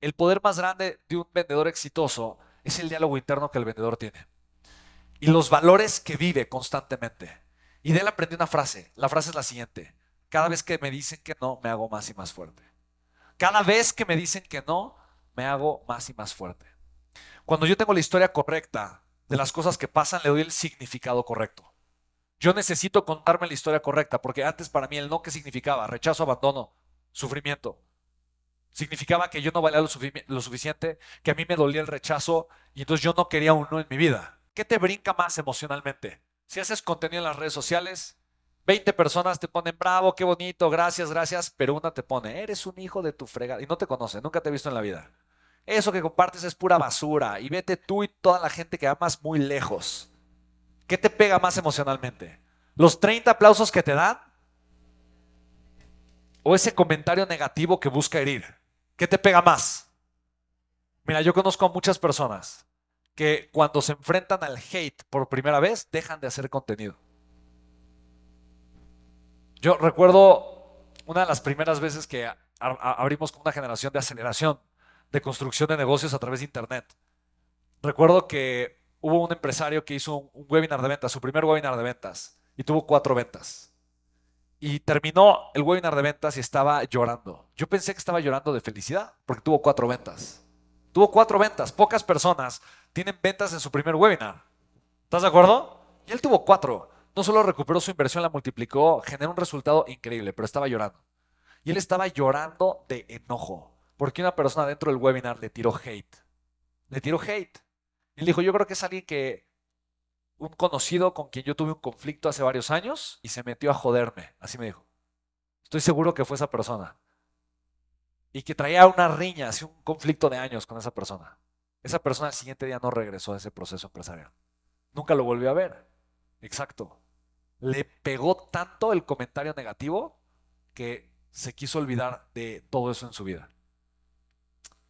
el poder más grande de un vendedor exitoso es el diálogo interno que el vendedor tiene. Y los valores que vive constantemente. Y de él aprendí una frase. La frase es la siguiente. Cada vez que me dicen que no, me hago más y más fuerte. Cada vez que me dicen que no, me hago más y más fuerte. Cuando yo tengo la historia correcta de las cosas que pasan, le doy el significado correcto. Yo necesito contarme la historia correcta, porque antes para mí el no que significaba rechazo, abandono, sufrimiento. Significaba que yo no valía lo, suficiente, que a mí me dolía el rechazo y entonces yo no quería un no en mi vida. ¿Qué te brinca más emocionalmente? Si haces contenido en las redes sociales, 20 personas te ponen bravo, qué bonito, gracias, gracias, pero una te pone, eres un hijo de tu fregada y no te conoce, nunca te he visto en la vida. Eso que compartes es pura basura y vete tú y toda la gente que amas muy lejos. ¿Qué te pega más emocionalmente? ¿Los 30 aplausos que te dan? ¿O ese comentario negativo que busca herir? ¿Qué te pega más? Mira, yo conozco a muchas personas que cuando se enfrentan al hate por primera vez dejan de hacer contenido. Yo recuerdo una de las primeras veces que abrimos con una generación de aceleración de construcción de negocios a través de Internet. Recuerdo que hubo un empresario que hizo un, webinar de ventas, su primer webinar de ventas, y tuvo cuatro ventas. Y terminó el webinar de ventas y estaba llorando. Yo pensé que estaba llorando de felicidad porque tuvo cuatro ventas. Tuvo cuatro ventas. Pocas personas tienen ventas en su primer webinar. ¿Estás de acuerdo? Y él tuvo cuatro. No solo recuperó su inversión, la multiplicó, generó un resultado increíble, pero estaba llorando. Y él estaba llorando de enojo, porque una persona dentro del webinar le tiró hate. Le tiró hate. Él dijo, yo creo que es alguien que, un conocido con quien yo tuve un conflicto hace varios años y se metió a joderme. Así me dijo. Estoy seguro que fue esa persona. Y que traía una riña, así un conflicto de años con esa persona. Esa persona al siguiente día no regresó a ese proceso empresarial. Nunca lo volvió a ver. Exacto. Le pegó tanto el comentario negativo que se quiso olvidar de todo eso en su vida.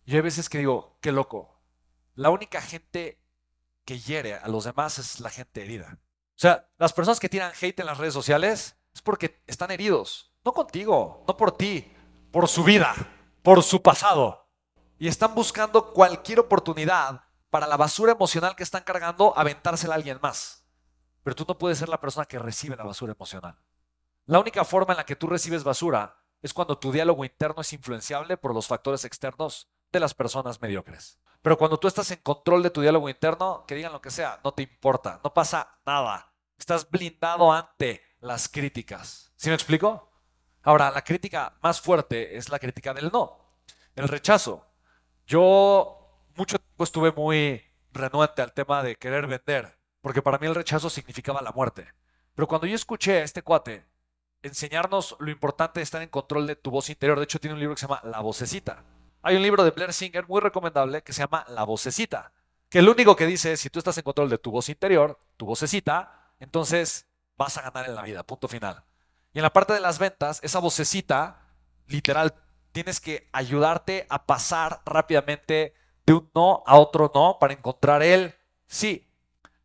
Y hay veces que digo, qué loco. La única gente que hiere a los demás es la gente herida. O sea, las personas que tiran hate en las redes sociales es porque están heridos. No contigo, no por ti, por su vida, por su pasado y están buscando cualquier oportunidad para la basura emocional que están cargando, aventársela a alguien más. Pero tú no puedes ser la persona que recibe la basura emocional. La única forma en la que tú recibes basura es cuando tu diálogo interno es influenciable por los factores externos de las personas mediocres. Pero cuando tú estás en control de tu diálogo interno, que digan lo que sea, no te importa, no pasa nada. Estás blindado ante las críticas. ¿Sí me explico? Ahora, la crítica más fuerte es la crítica del no, el rechazo. Yo mucho tiempo estuve muy renuente al tema de querer vender, porque para mí el rechazo significaba la muerte. Pero cuando yo escuché a este cuate enseñarnos lo importante de estar en control de tu voz interior, de hecho tiene un libro que se llama La vocecita. Hay un libro de Blair Singer muy recomendable que se llama La vocecita, que lo único que dice es si tú estás en control de tu voz interior, tu vocecita, entonces vas a ganar en la vida, punto final. Y en la parte de las ventas, esa vocecita, literal, tienes que ayudarte a pasar rápidamente de un no a otro no para encontrar el sí.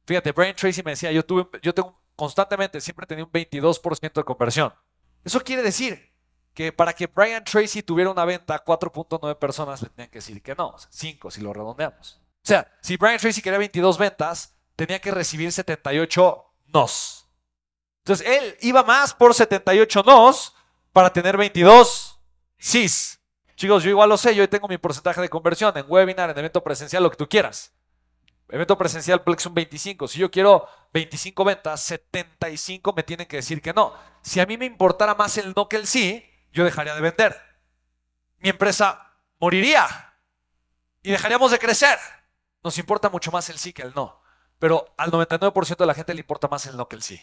Fíjate, Brian Tracy me decía, yo, tuve, yo tengo constantemente, siempre tenía un 22% de conversión. Eso quiere decir que para que Brian Tracy tuviera una venta, 4.9 personas le tenían que decir que no, 5 si lo redondeamos. O sea, si Brian Tracy quería 22 ventas, tenía que recibir 78 nos. Entonces, él iba más por 78 nos para tener 22 Sí, Chicos, yo igual lo sé, yo tengo mi porcentaje de conversión en webinar, en evento presencial, lo que tú quieras. Evento presencial Plexum 25. Si yo quiero 25 ventas, 75 me tienen que decir que no. Si a mí me importara más el no que el sí, yo dejaría de vender. Mi empresa moriría y dejaríamos de crecer. Nos importa mucho más el sí que el no. Pero al 99% de la gente le importa más el no que el sí.